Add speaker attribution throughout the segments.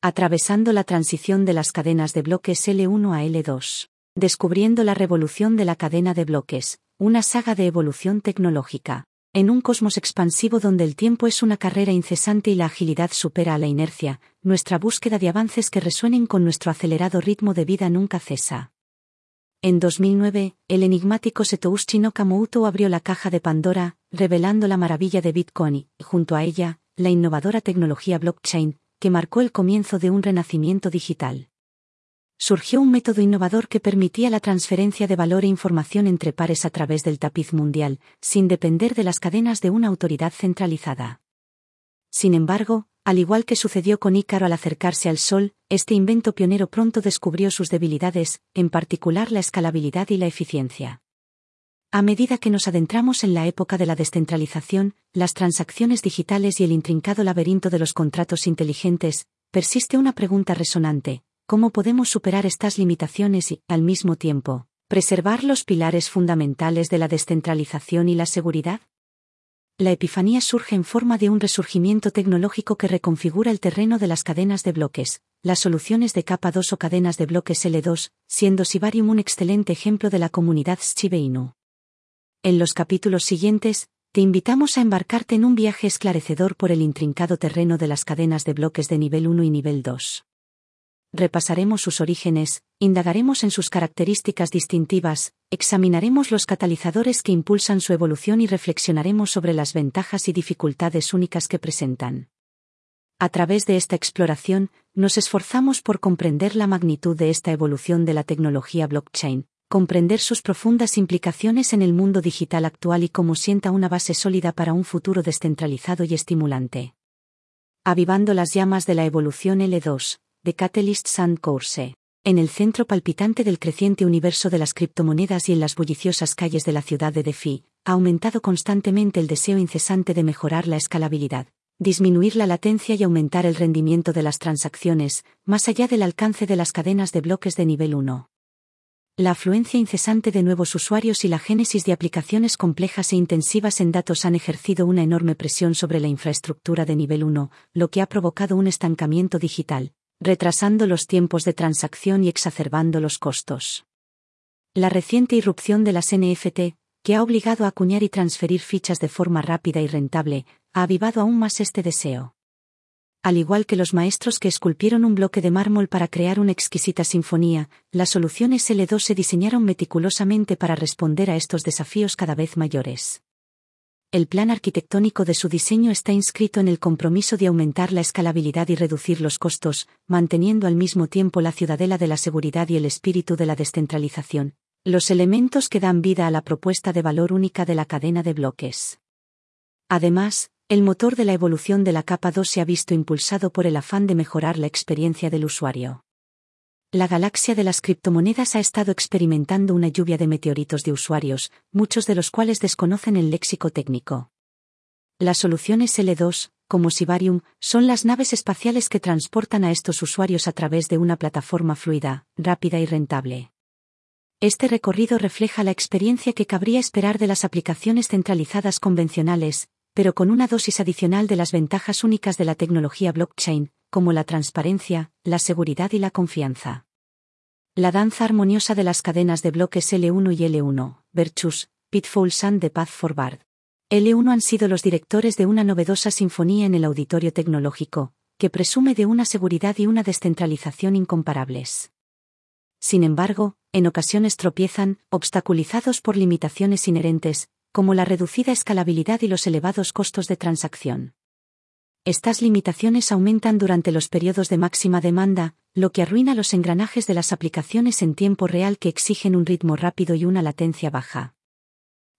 Speaker 1: Atravesando la transición de las cadenas de bloques L1 a L2. Descubriendo la revolución de la cadena de bloques, una saga de evolución tecnológica. En un cosmos expansivo donde el tiempo es una carrera incesante y la agilidad supera a la inercia, nuestra búsqueda de avances que resuenen con nuestro acelerado ritmo de vida nunca cesa. En 2009, el enigmático Satoshi Nakamoto abrió la caja de Pandora, revelando la maravilla de Bitcoin y, junto a ella, la innovadora tecnología blockchain, que marcó el comienzo de un renacimiento digital. Surgió un método innovador que permitía la transferencia de valor e información entre pares a través del tapiz mundial, sin depender de las cadenas de una autoridad centralizada. Sin embargo, al igual que sucedió con Ícaro al acercarse al Sol, este invento pionero pronto descubrió sus debilidades, en particular la escalabilidad y la eficiencia. A medida que nos adentramos en la época de la descentralización, las transacciones digitales y el intrincado laberinto de los contratos inteligentes, persiste una pregunta resonante, ¿cómo podemos superar estas limitaciones y, al mismo tiempo, preservar los pilares fundamentales de la descentralización y la seguridad? la epifanía surge en forma de un resurgimiento tecnológico que reconfigura el terreno de las cadenas de bloques, las soluciones de capa 2 o cadenas de bloques L2, siendo Sibarium un excelente ejemplo de la comunidad Shiba. En los capítulos siguientes, te invitamos a embarcarte en un viaje esclarecedor por el intrincado terreno de las cadenas de bloques de nivel 1 y nivel 2 repasaremos sus orígenes, indagaremos en sus características distintivas, examinaremos los catalizadores que impulsan su evolución y reflexionaremos sobre las ventajas y dificultades únicas que presentan. A través de esta exploración, nos esforzamos por comprender la magnitud de esta evolución de la tecnología blockchain, comprender sus profundas implicaciones en el mundo digital actual y cómo sienta una base sólida para un futuro descentralizado y estimulante. Avivando las llamas de la evolución L2, de Catalyst Sand Course. En el centro palpitante del creciente universo de las criptomonedas y en las bulliciosas calles de la ciudad de DeFi, ha aumentado constantemente el deseo incesante de mejorar la escalabilidad, disminuir la latencia y aumentar el rendimiento de las transacciones, más allá del alcance de las cadenas de bloques de nivel 1. La afluencia incesante de nuevos usuarios y la génesis de aplicaciones complejas e intensivas en datos han ejercido una enorme presión sobre la infraestructura de nivel 1, lo que ha provocado un estancamiento digital, retrasando los tiempos de transacción y exacerbando los costos. La reciente irrupción de las NFT, que ha obligado a acuñar y transferir fichas de forma rápida y rentable, ha avivado aún más este deseo. Al igual que los maestros que esculpieron un bloque de mármol para crear una exquisita sinfonía, las soluciones L2 se diseñaron meticulosamente para responder a estos desafíos cada vez mayores. El plan arquitectónico de su diseño está inscrito en el compromiso de aumentar la escalabilidad y reducir los costos, manteniendo al mismo tiempo la ciudadela de la seguridad y el espíritu de la descentralización, los elementos que dan vida a la propuesta de valor única de la cadena de bloques. Además, el motor de la evolución de la capa 2 se ha visto impulsado por el afán de mejorar la experiencia del usuario. La galaxia de las criptomonedas ha estado experimentando una lluvia de meteoritos de usuarios, muchos de los cuales desconocen el léxico técnico. Las soluciones L2, como Sibarium, son las naves espaciales que transportan a estos usuarios a través de una plataforma fluida, rápida y rentable. Este recorrido refleja la experiencia que cabría esperar de las aplicaciones centralizadas convencionales, pero con una dosis adicional de las ventajas únicas de la tecnología blockchain, como la transparencia, la seguridad y la confianza. La danza armoniosa de las cadenas de bloques L1 y L1, Virtues, Pitfalls and the Path Forward. L1 han sido los directores de una novedosa sinfonía en el auditorio tecnológico, que presume de una seguridad y una descentralización incomparables. Sin embargo, en ocasiones tropiezan, obstaculizados por limitaciones inherentes, como la reducida escalabilidad y los elevados costos de transacción. Estas limitaciones aumentan durante los periodos de máxima demanda, lo que arruina los engranajes de las aplicaciones en tiempo real que exigen un ritmo rápido y una latencia baja.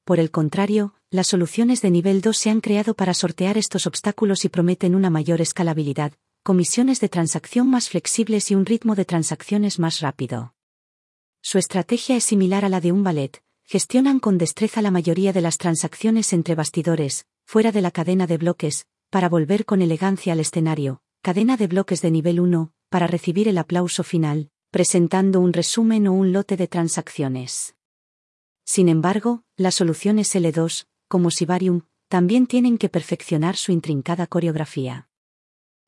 Speaker 1: Por el contrario, las soluciones de nivel 2 se han creado para sortear estos obstáculos y prometen una mayor escalabilidad, comisiones de transacción más flexibles y un ritmo de transacciones más rápido. Su estrategia es similar a la de un ballet, gestionan con destreza la mayoría de las transacciones entre bastidores, fuera de la cadena de bloques, para volver con elegancia al escenario, cadena de bloques de nivel 1, para recibir el aplauso final, presentando un resumen o un lote de transacciones. Sin embargo, las soluciones L2, como Sibarium, también tienen que perfeccionar su intrincada coreografía.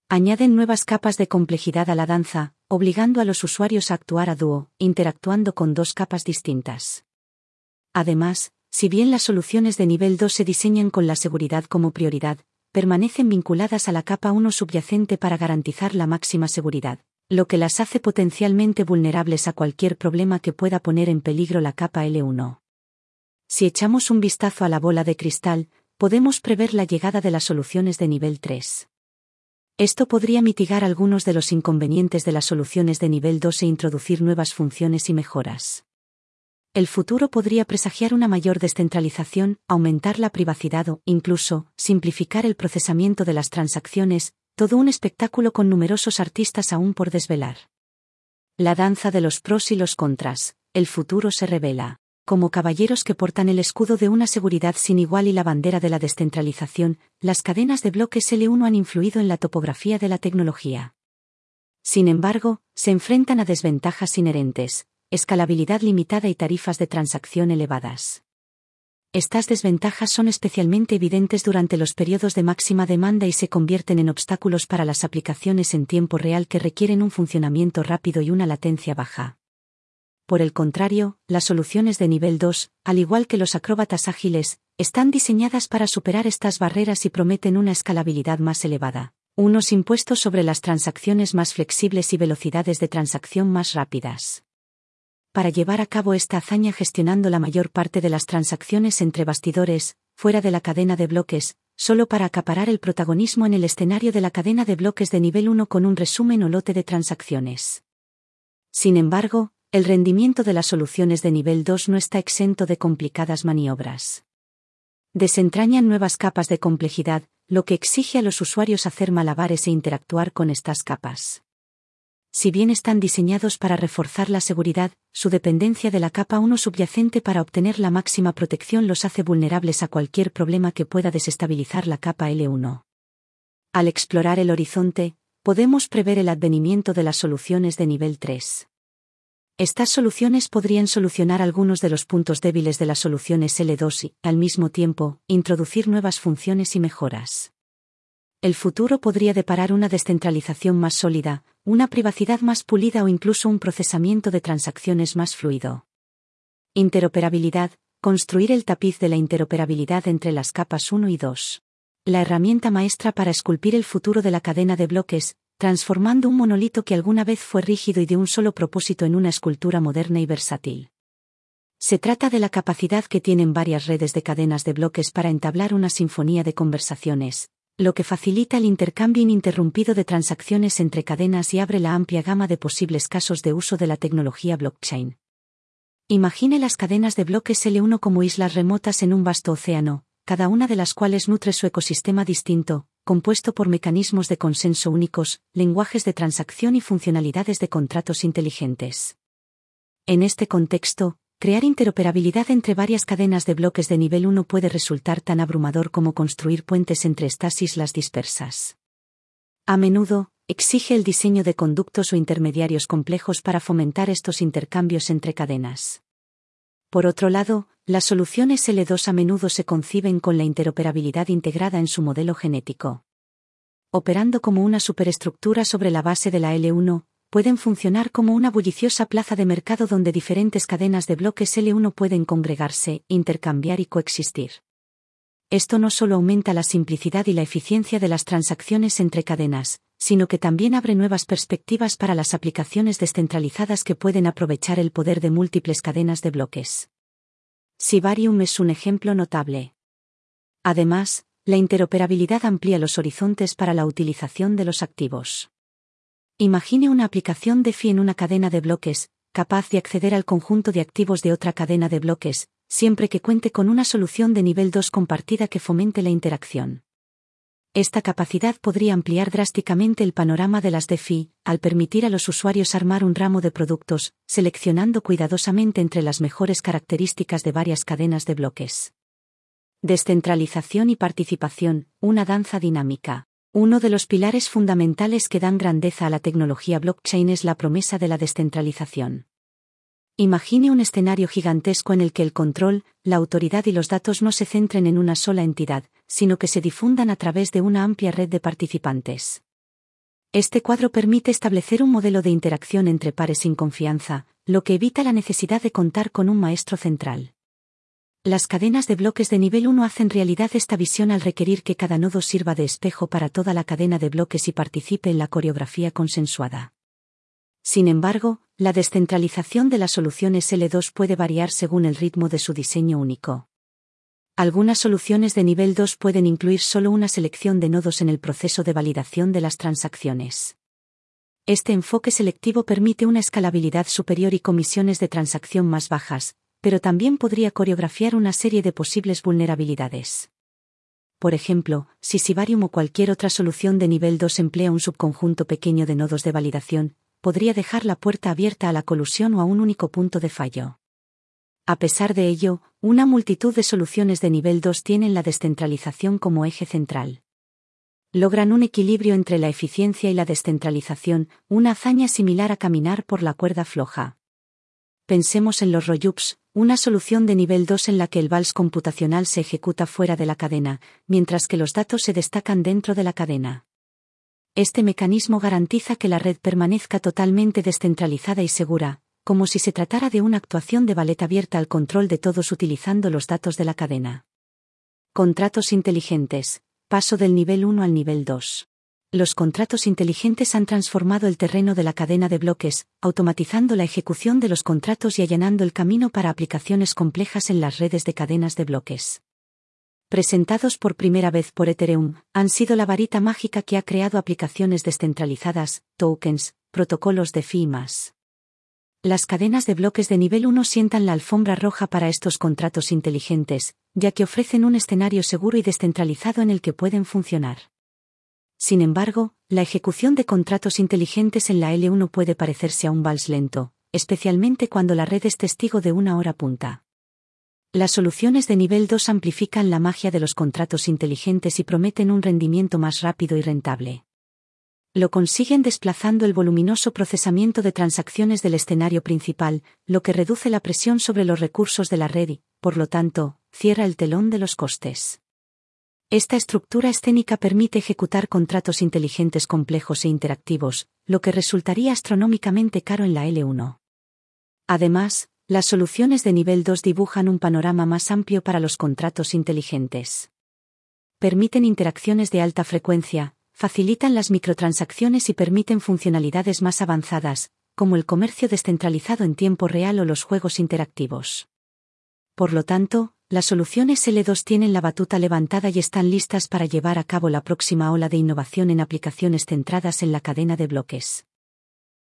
Speaker 1: Añaden nuevas capas de complejidad a la danza, obligando a los usuarios a actuar a dúo, interactuando con dos capas distintas. Además, si bien las soluciones de nivel 2 se diseñan con la seguridad como prioridad, permanecen vinculadas a la capa 1 subyacente para garantizar la máxima seguridad, lo que las hace potencialmente vulnerables a cualquier problema que pueda poner en peligro la capa L1. Si echamos un vistazo a la bola de cristal, podemos prever la llegada de las soluciones de nivel 3. Esto podría mitigar algunos de los inconvenientes de las soluciones de nivel 2 e introducir nuevas funciones y mejoras. El futuro podría presagiar una mayor descentralización, aumentar la privacidad o, incluso, simplificar el procesamiento de las transacciones, todo un espectáculo con numerosos artistas aún por desvelar. La danza de los pros y los contras, el futuro se revela como caballeros que portan el escudo de una seguridad sin igual y la bandera de la descentralización, las cadenas de bloques L1 han influido en la topografía de la tecnología. Sin embargo, se enfrentan a desventajas inherentes, escalabilidad limitada y tarifas de transacción elevadas. Estas desventajas son especialmente evidentes durante los periodos de máxima demanda y se convierten en obstáculos para las aplicaciones en tiempo real que requieren un funcionamiento rápido y una latencia baja. Por el contrario, las soluciones de nivel 2, al igual que los acróbatas ágiles, están diseñadas para superar estas barreras y prometen una escalabilidad más elevada, unos impuestos sobre las transacciones más flexibles y velocidades de transacción más rápidas. Para llevar a cabo esta hazaña gestionando la mayor parte de las transacciones entre bastidores, fuera de la cadena de bloques, solo para acaparar el protagonismo en el escenario de la cadena de bloques de nivel 1 con un resumen o lote de transacciones. Sin embargo, el rendimiento de las soluciones de nivel 2 no está exento de complicadas maniobras. Desentrañan nuevas capas de complejidad, lo que exige a los usuarios hacer malabares e interactuar con estas capas. Si bien están diseñados para reforzar la seguridad, su dependencia de la capa 1 subyacente para obtener la máxima protección los hace vulnerables a cualquier problema que pueda desestabilizar la capa L1. Al explorar el horizonte, podemos prever el advenimiento de las soluciones de nivel 3. Estas soluciones podrían solucionar algunos de los puntos débiles de las soluciones L2 y, al mismo tiempo, introducir nuevas funciones y mejoras. El futuro podría deparar una descentralización más sólida, una privacidad más pulida o incluso un procesamiento de transacciones más fluido. Interoperabilidad, construir el tapiz de la interoperabilidad entre las capas 1 y 2. La herramienta maestra para esculpir el futuro de la cadena de bloques, transformando un monolito que alguna vez fue rígido y de un solo propósito en una escultura moderna y versátil. Se trata de la capacidad que tienen varias redes de cadenas de bloques para entablar una sinfonía de conversaciones, lo que facilita el intercambio ininterrumpido de transacciones entre cadenas y abre la amplia gama de posibles casos de uso de la tecnología blockchain. Imagine las cadenas de bloques L1 como islas remotas en un vasto océano, cada una de las cuales nutre su ecosistema distinto, compuesto por mecanismos de consenso únicos, lenguajes de transacción y funcionalidades de contratos inteligentes. En este contexto, crear interoperabilidad entre varias cadenas de bloques de nivel 1 puede resultar tan abrumador como construir puentes entre estas islas dispersas. A menudo, exige el diseño de conductos o intermediarios complejos para fomentar estos intercambios entre cadenas. Por otro lado, las soluciones L2 a menudo se conciben con la interoperabilidad integrada en su modelo genético. Operando como una superestructura sobre la base de la L1, pueden funcionar como una bulliciosa plaza de mercado donde diferentes cadenas de bloques L1 pueden congregarse, intercambiar y coexistir. Esto no solo aumenta la simplicidad y la eficiencia de las transacciones entre cadenas, sino que también abre nuevas perspectivas para las aplicaciones descentralizadas que pueden aprovechar el poder de múltiples cadenas de bloques. Sibarium es un ejemplo notable. Además, la interoperabilidad amplía los horizontes para la utilización de los activos. Imagine una aplicación de FI en una cadena de bloques, capaz de acceder al conjunto de activos de otra cadena de bloques, siempre que cuente con una solución de nivel 2 compartida que fomente la interacción. Esta capacidad podría ampliar drásticamente el panorama de las DeFi, al permitir a los usuarios armar un ramo de productos, seleccionando cuidadosamente entre las mejores características de varias cadenas de bloques. Descentralización y participación, una danza dinámica. Uno de los pilares fundamentales que dan grandeza a la tecnología blockchain es la promesa de la descentralización. Imagine un escenario gigantesco en el que el control, la autoridad y los datos no se centren en una sola entidad, sino que se difundan a través de una amplia red de participantes. Este cuadro permite establecer un modelo de interacción entre pares sin confianza, lo que evita la necesidad de contar con un maestro central. Las cadenas de bloques de nivel 1 hacen realidad esta visión al requerir que cada nodo sirva de espejo para toda la cadena de bloques y participe en la coreografía consensuada. Sin embargo, la descentralización de las soluciones L2 puede variar según el ritmo de su diseño único. Algunas soluciones de nivel 2 pueden incluir solo una selección de nodos en el proceso de validación de las transacciones. Este enfoque selectivo permite una escalabilidad superior y comisiones de transacción más bajas, pero también podría coreografiar una serie de posibles vulnerabilidades. Por ejemplo, si Sibarium o cualquier otra solución de nivel 2 emplea un subconjunto pequeño de nodos de validación, podría dejar la puerta abierta a la colusión o a un único punto de fallo. A pesar de ello, una multitud de soluciones de nivel 2 tienen la descentralización como eje central. Logran un equilibrio entre la eficiencia y la descentralización, una hazaña similar a caminar por la cuerda floja. Pensemos en los Royups, una solución de nivel 2 en la que el vals computacional se ejecuta fuera de la cadena, mientras que los datos se destacan dentro de la cadena. Este mecanismo garantiza que la red permanezca totalmente descentralizada y segura, como si se tratara de una actuación de ballet abierta al control de todos utilizando los datos de la cadena. Contratos inteligentes. Paso del nivel 1 al nivel 2. Los contratos inteligentes han transformado el terreno de la cadena de bloques, automatizando la ejecución de los contratos y allanando el camino para aplicaciones complejas en las redes de cadenas de bloques. Presentados por primera vez por Ethereum, han sido la varita mágica que ha creado aplicaciones descentralizadas, tokens, protocolos de FI más. Las cadenas de bloques de nivel 1 sientan la alfombra roja para estos contratos inteligentes, ya que ofrecen un escenario seguro y descentralizado en el que pueden funcionar. Sin embargo, la ejecución de contratos inteligentes en la L1 puede parecerse a un vals lento, especialmente cuando la red es testigo de una hora punta. Las soluciones de nivel 2 amplifican la magia de los contratos inteligentes y prometen un rendimiento más rápido y rentable. Lo consiguen desplazando el voluminoso procesamiento de transacciones del escenario principal, lo que reduce la presión sobre los recursos de la red y, por lo tanto, cierra el telón de los costes. Esta estructura escénica permite ejecutar contratos inteligentes complejos e interactivos, lo que resultaría astronómicamente caro en la L1. Además, las soluciones de nivel 2 dibujan un panorama más amplio para los contratos inteligentes. Permiten interacciones de alta frecuencia, facilitan las microtransacciones y permiten funcionalidades más avanzadas, como el comercio descentralizado en tiempo real o los juegos interactivos. Por lo tanto, las soluciones L2 tienen la batuta levantada y están listas para llevar a cabo la próxima ola de innovación en aplicaciones centradas en la cadena de bloques.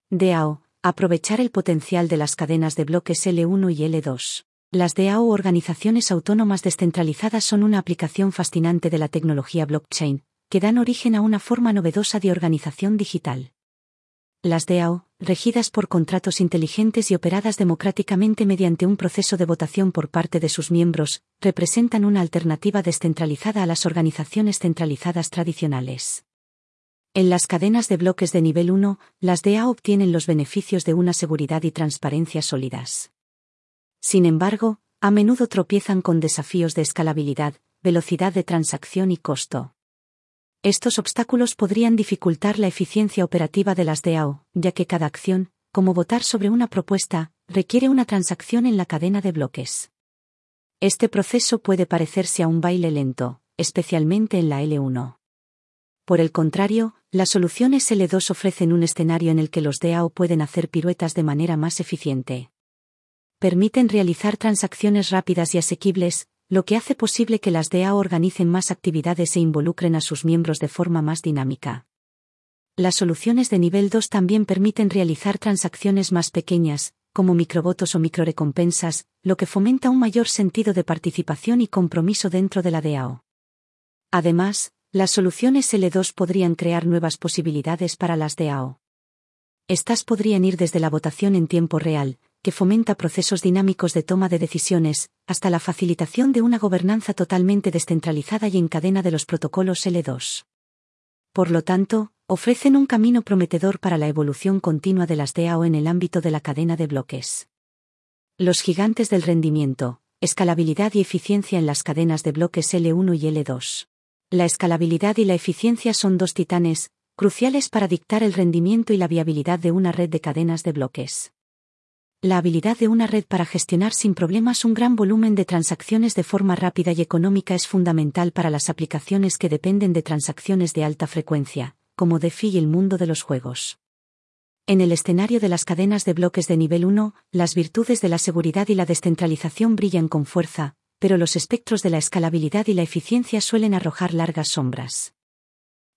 Speaker 1: DAO, aprovechar el potencial de las cadenas de bloques L1 y L2. Las DAO organizaciones autónomas descentralizadas son una aplicación fascinante de la tecnología blockchain, que dan origen a una forma novedosa de organización digital. Las DAO, regidas por contratos inteligentes y operadas democráticamente mediante un proceso de votación por parte de sus miembros, representan una alternativa descentralizada a las organizaciones centralizadas tradicionales. En las cadenas de bloques de nivel 1, las DAO obtienen los beneficios de una seguridad y transparencia sólidas. Sin embargo, a menudo tropiezan con desafíos de escalabilidad, velocidad de transacción y costo. Estos obstáculos podrían dificultar la eficiencia operativa de las DAO, ya que cada acción, como votar sobre una propuesta, requiere una transacción en la cadena de bloques. Este proceso puede parecerse a un baile lento, especialmente en la L1. Por el contrario, las soluciones L2 ofrecen un escenario en el que los DAO pueden hacer piruetas de manera más eficiente. Permiten realizar transacciones rápidas y asequibles, lo que hace posible que las DAO organicen más actividades e involucren a sus miembros de forma más dinámica. Las soluciones de nivel 2 también permiten realizar transacciones más pequeñas, como microvotos o microrecompensas, lo que fomenta un mayor sentido de participación y compromiso dentro de la DAO. Además, las soluciones L2 podrían crear nuevas posibilidades para las DAO. Estas podrían ir desde la votación en tiempo real, que fomenta procesos dinámicos de toma de decisiones, hasta la facilitación de una gobernanza totalmente descentralizada y en cadena de los protocolos L2. Por lo tanto, ofrecen un camino prometedor para la evolución continua de las DAO en el ámbito de la cadena de bloques. Los gigantes del rendimiento, escalabilidad y eficiencia en las cadenas de bloques L1 y L2. La escalabilidad y la eficiencia son dos titanes, cruciales para dictar el rendimiento y la viabilidad de una red de cadenas de bloques. La habilidad de una red para gestionar sin problemas un gran volumen de transacciones de forma rápida y económica es fundamental para las aplicaciones que dependen de transacciones de alta frecuencia, como DeFi y el mundo de los juegos. En el escenario de las cadenas de bloques de nivel 1, las virtudes de la seguridad y la descentralización brillan con fuerza, pero los espectros de la escalabilidad y la eficiencia suelen arrojar largas sombras.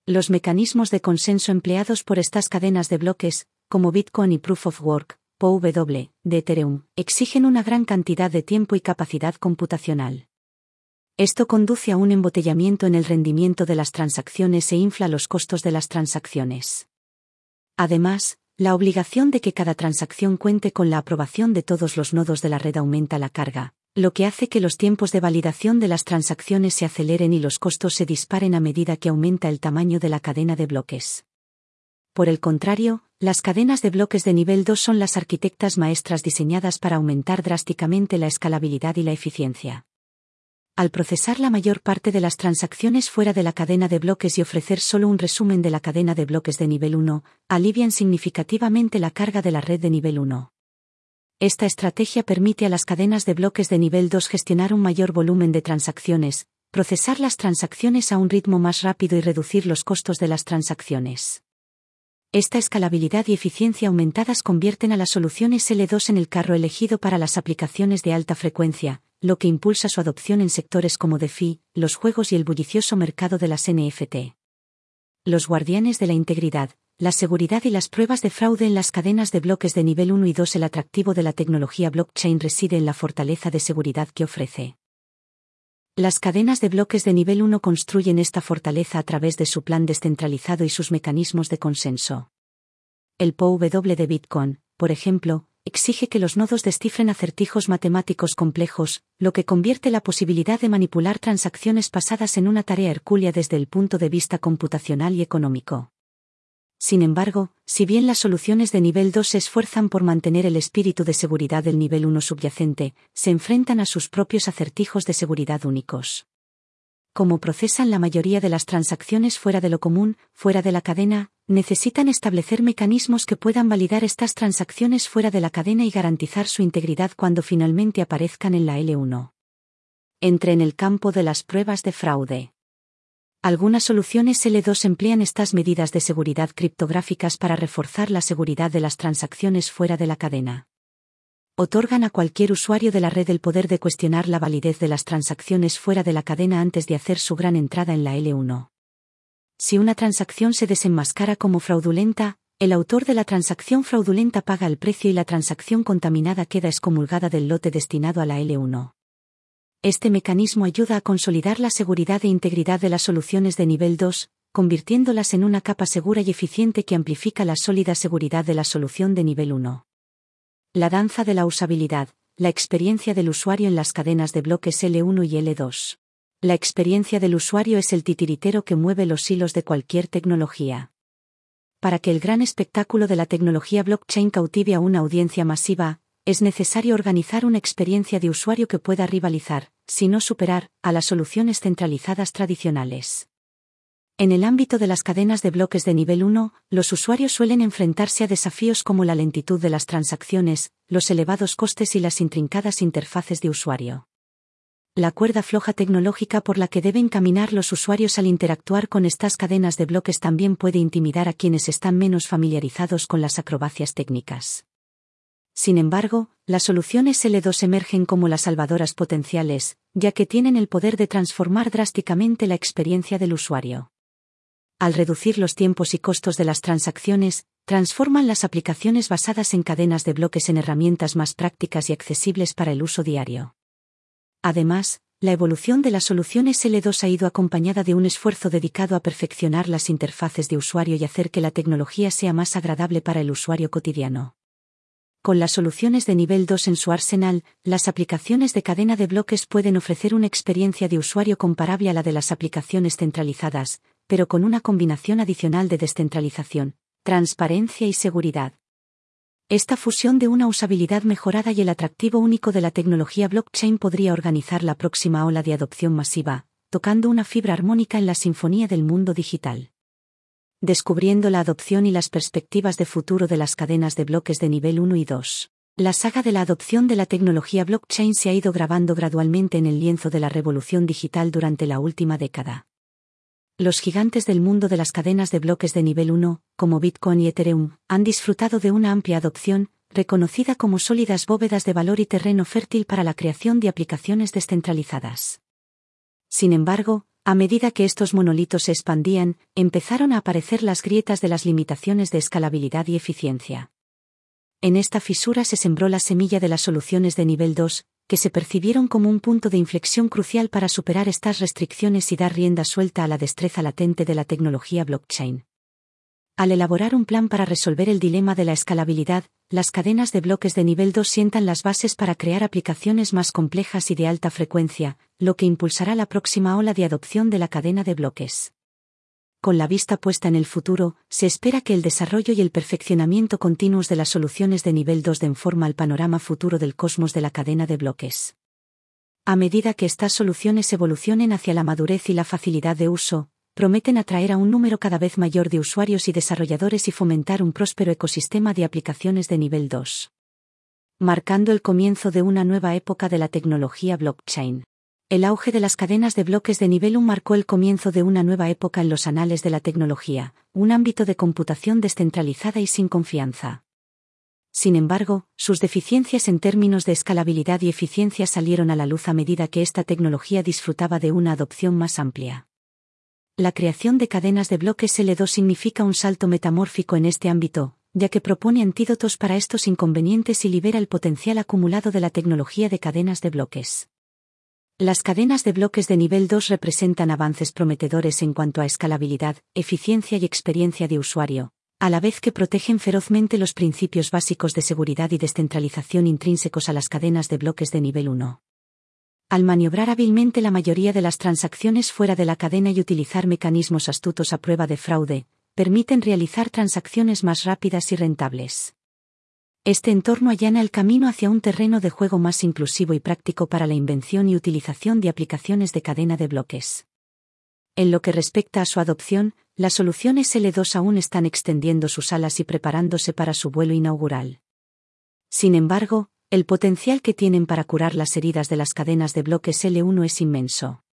Speaker 1: Los mecanismos de consenso empleados por estas cadenas de bloques, como Bitcoin y Proof of Work, POW, de Ethereum, exigen una gran cantidad de tiempo y capacidad computacional. Esto conduce a un embotellamiento en el rendimiento de las transacciones e infla los costos de las transacciones. Además, la obligación de que cada transacción cuente con la aprobación de todos los nodos de la red aumenta la carga, lo que hace que los tiempos de validación de las transacciones se aceleren y los costos se disparen a medida que aumenta el tamaño de la cadena de bloques. Por el contrario, las cadenas de bloques de nivel 2 son las arquitectas maestras diseñadas para aumentar drásticamente la escalabilidad y la eficiencia. Al procesar la mayor parte de las transacciones fuera de la cadena de bloques y ofrecer solo un resumen de la cadena de bloques de nivel 1, alivian significativamente la carga de la red de nivel 1. Esta estrategia permite a las cadenas de bloques de nivel 2 gestionar un mayor volumen de transacciones, procesar las transacciones a un ritmo más rápido y reducir los costos de las transacciones. Esta escalabilidad y eficiencia aumentadas convierten a las soluciones L2 en el carro elegido para las aplicaciones de alta frecuencia, lo que impulsa su adopción en sectores como DeFi, los juegos y el bullicioso mercado de las NFT. Los guardianes de la integridad, la seguridad y las pruebas de fraude en las cadenas de bloques de nivel 1 y 2. El atractivo de la tecnología blockchain reside en la fortaleza de seguridad que ofrece. Las cadenas de bloques de nivel 1 construyen esta fortaleza a través de su plan descentralizado y sus mecanismos de consenso. El POW de Bitcoin, por ejemplo, exige que los nodos descifren acertijos matemáticos complejos, lo que convierte la posibilidad de manipular transacciones pasadas en una tarea hercúlea desde el punto de vista computacional y económico. Sin embargo, si bien las soluciones de nivel 2 se esfuerzan por mantener el espíritu de seguridad del nivel 1 subyacente, se enfrentan a sus propios acertijos de seguridad únicos. Como procesan la mayoría de las transacciones fuera de lo común, fuera de la cadena, necesitan establecer mecanismos que puedan validar estas transacciones fuera de la cadena y garantizar su integridad cuando finalmente aparezcan en la L1. Entre en el campo de las pruebas de fraude. Algunas soluciones L2 emplean estas medidas de seguridad criptográficas para reforzar la seguridad de las transacciones fuera de la cadena. Otorgan a cualquier usuario de la red el poder de cuestionar la validez de las transacciones fuera de la cadena antes de hacer su gran entrada en la L1. Si una transacción se desenmascara como fraudulenta, el autor de la transacción fraudulenta paga el precio y la transacción contaminada queda excomulgada del lote destinado a la L1. Este mecanismo ayuda a consolidar la seguridad e integridad de las soluciones de nivel 2, convirtiéndolas en una capa segura y eficiente que amplifica la sólida seguridad de la solución de nivel 1. La danza de la usabilidad, la experiencia del usuario en las cadenas de bloques L1 y L2. La experiencia del usuario es el titiritero que mueve los hilos de cualquier tecnología. Para que el gran espectáculo de la tecnología blockchain cautive a una audiencia masiva, es necesario organizar una experiencia de usuario que pueda rivalizar, si no superar, a las soluciones centralizadas tradicionales. En el ámbito de las cadenas de bloques de nivel 1, los usuarios suelen enfrentarse a desafíos como la lentitud de las transacciones, los elevados costes y las intrincadas interfaces de usuario. La cuerda floja tecnológica por la que deben caminar los usuarios al interactuar con estas cadenas de bloques también puede intimidar a quienes están menos familiarizados con las acrobacias técnicas. Sin embargo, las soluciones L2 emergen como las salvadoras potenciales, ya que tienen el poder de transformar drásticamente la experiencia del usuario. Al reducir los tiempos y costos de las transacciones, transforman las aplicaciones basadas en cadenas de bloques en herramientas más prácticas y accesibles para el uso diario. Además, la evolución de las soluciones L2 ha ido acompañada de un esfuerzo dedicado a perfeccionar las interfaces de usuario y hacer que la tecnología sea más agradable para el usuario cotidiano. Con las soluciones de nivel 2 en su arsenal, las aplicaciones de cadena de bloques pueden ofrecer una experiencia de usuario comparable a la de las aplicaciones centralizadas, pero con una combinación adicional de descentralización, transparencia y seguridad. Esta fusión de una usabilidad mejorada y el atractivo único de la tecnología blockchain podría organizar la próxima ola de adopción masiva, tocando una fibra armónica en la sinfonía del mundo digital. Descubriendo la adopción y las perspectivas de futuro de las cadenas de bloques de nivel 1 y 2. La saga de la adopción de la tecnología blockchain se ha ido grabando gradualmente en el lienzo de la revolución digital durante la última década. Los gigantes del mundo de las cadenas de bloques de nivel 1, como Bitcoin y Ethereum, han disfrutado de una amplia adopción, reconocida como sólidas bóvedas de valor y terreno fértil para la creación de aplicaciones descentralizadas. Sin embargo, a medida que estos monolitos se expandían, empezaron a aparecer las grietas de las limitaciones de escalabilidad y eficiencia. En esta fisura se sembró la semilla de las soluciones de nivel 2, que se percibieron como un punto de inflexión crucial para superar estas restricciones y dar rienda suelta a la destreza latente de la tecnología blockchain. Al elaborar un plan para resolver el dilema de la escalabilidad, las cadenas de bloques de nivel 2 sientan las bases para crear aplicaciones más complejas y de alta frecuencia, lo que impulsará la próxima ola de adopción de la cadena de bloques. Con la vista puesta en el futuro, se espera que el desarrollo y el perfeccionamiento continuos de las soluciones de nivel 2 den forma al panorama futuro del cosmos de la cadena de bloques. A medida que estas soluciones evolucionen hacia la madurez y la facilidad de uso, prometen atraer a un número cada vez mayor de usuarios y desarrolladores y fomentar un próspero ecosistema de aplicaciones de nivel 2. Marcando el comienzo de una nueva época de la tecnología blockchain. El auge de las cadenas de bloques de nivel 1 marcó el comienzo de una nueva época en los anales de la tecnología, un ámbito de computación descentralizada y sin confianza. Sin embargo, sus deficiencias en términos de escalabilidad y eficiencia salieron a la luz a medida que esta tecnología disfrutaba de una adopción más amplia. La creación de cadenas de bloques L2 significa un salto metamórfico en este ámbito, ya que propone antídotos para estos inconvenientes y libera el potencial acumulado de la tecnología de cadenas de bloques. Las cadenas de bloques de nivel 2 representan avances prometedores en cuanto a escalabilidad, eficiencia y experiencia de usuario, a la vez que protegen ferozmente los principios básicos de seguridad y descentralización intrínsecos a las cadenas de bloques de nivel 1 al maniobrar hábilmente la mayoría de las transacciones fuera de la cadena y utilizar mecanismos astutos a prueba de fraude, permiten realizar transacciones más rápidas y rentables. Este entorno allana el camino hacia un terreno de juego más inclusivo y práctico para la invención y utilización de aplicaciones de cadena de bloques. En lo que respecta a su adopción, las soluciones L2 aún están extendiendo sus alas y preparándose para su vuelo inaugural. Sin embargo, el potencial que tienen para curar las heridas de las cadenas de bloques L1 es inmenso.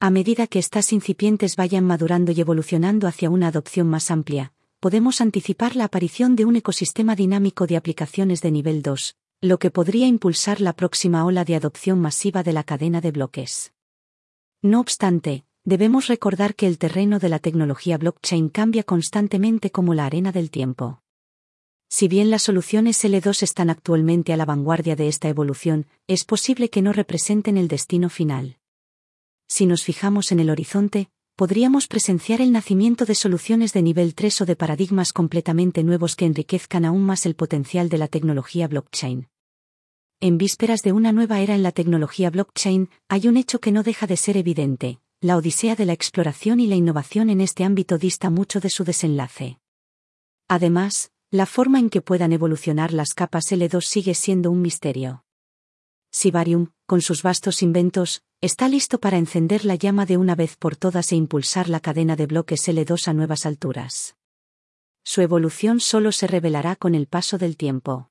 Speaker 1: A medida que estas incipientes vayan madurando y evolucionando hacia una adopción más amplia, podemos anticipar la aparición de un ecosistema dinámico de aplicaciones de nivel 2, lo que podría impulsar la próxima ola de adopción masiva de la cadena de bloques. No obstante, debemos recordar que el terreno de la tecnología blockchain cambia constantemente como la arena del tiempo. Si bien las soluciones L2 están actualmente a la vanguardia de esta evolución, es posible que no representen el destino final. Si nos fijamos en el horizonte, podríamos presenciar el nacimiento de soluciones de nivel 3 o de paradigmas completamente nuevos que enriquezcan aún más el potencial de la tecnología blockchain. En vísperas de una nueva era en la tecnología blockchain, hay un hecho que no deja de ser evidente, la odisea de la exploración y la innovación en este ámbito dista mucho de su desenlace. Además, la forma en que puedan evolucionar las capas L2 sigue siendo un misterio. Sibarium, con sus vastos inventos, está listo para encender la llama de una vez por todas e impulsar la cadena de bloques L2 a nuevas alturas. Su evolución solo se revelará con el paso del tiempo.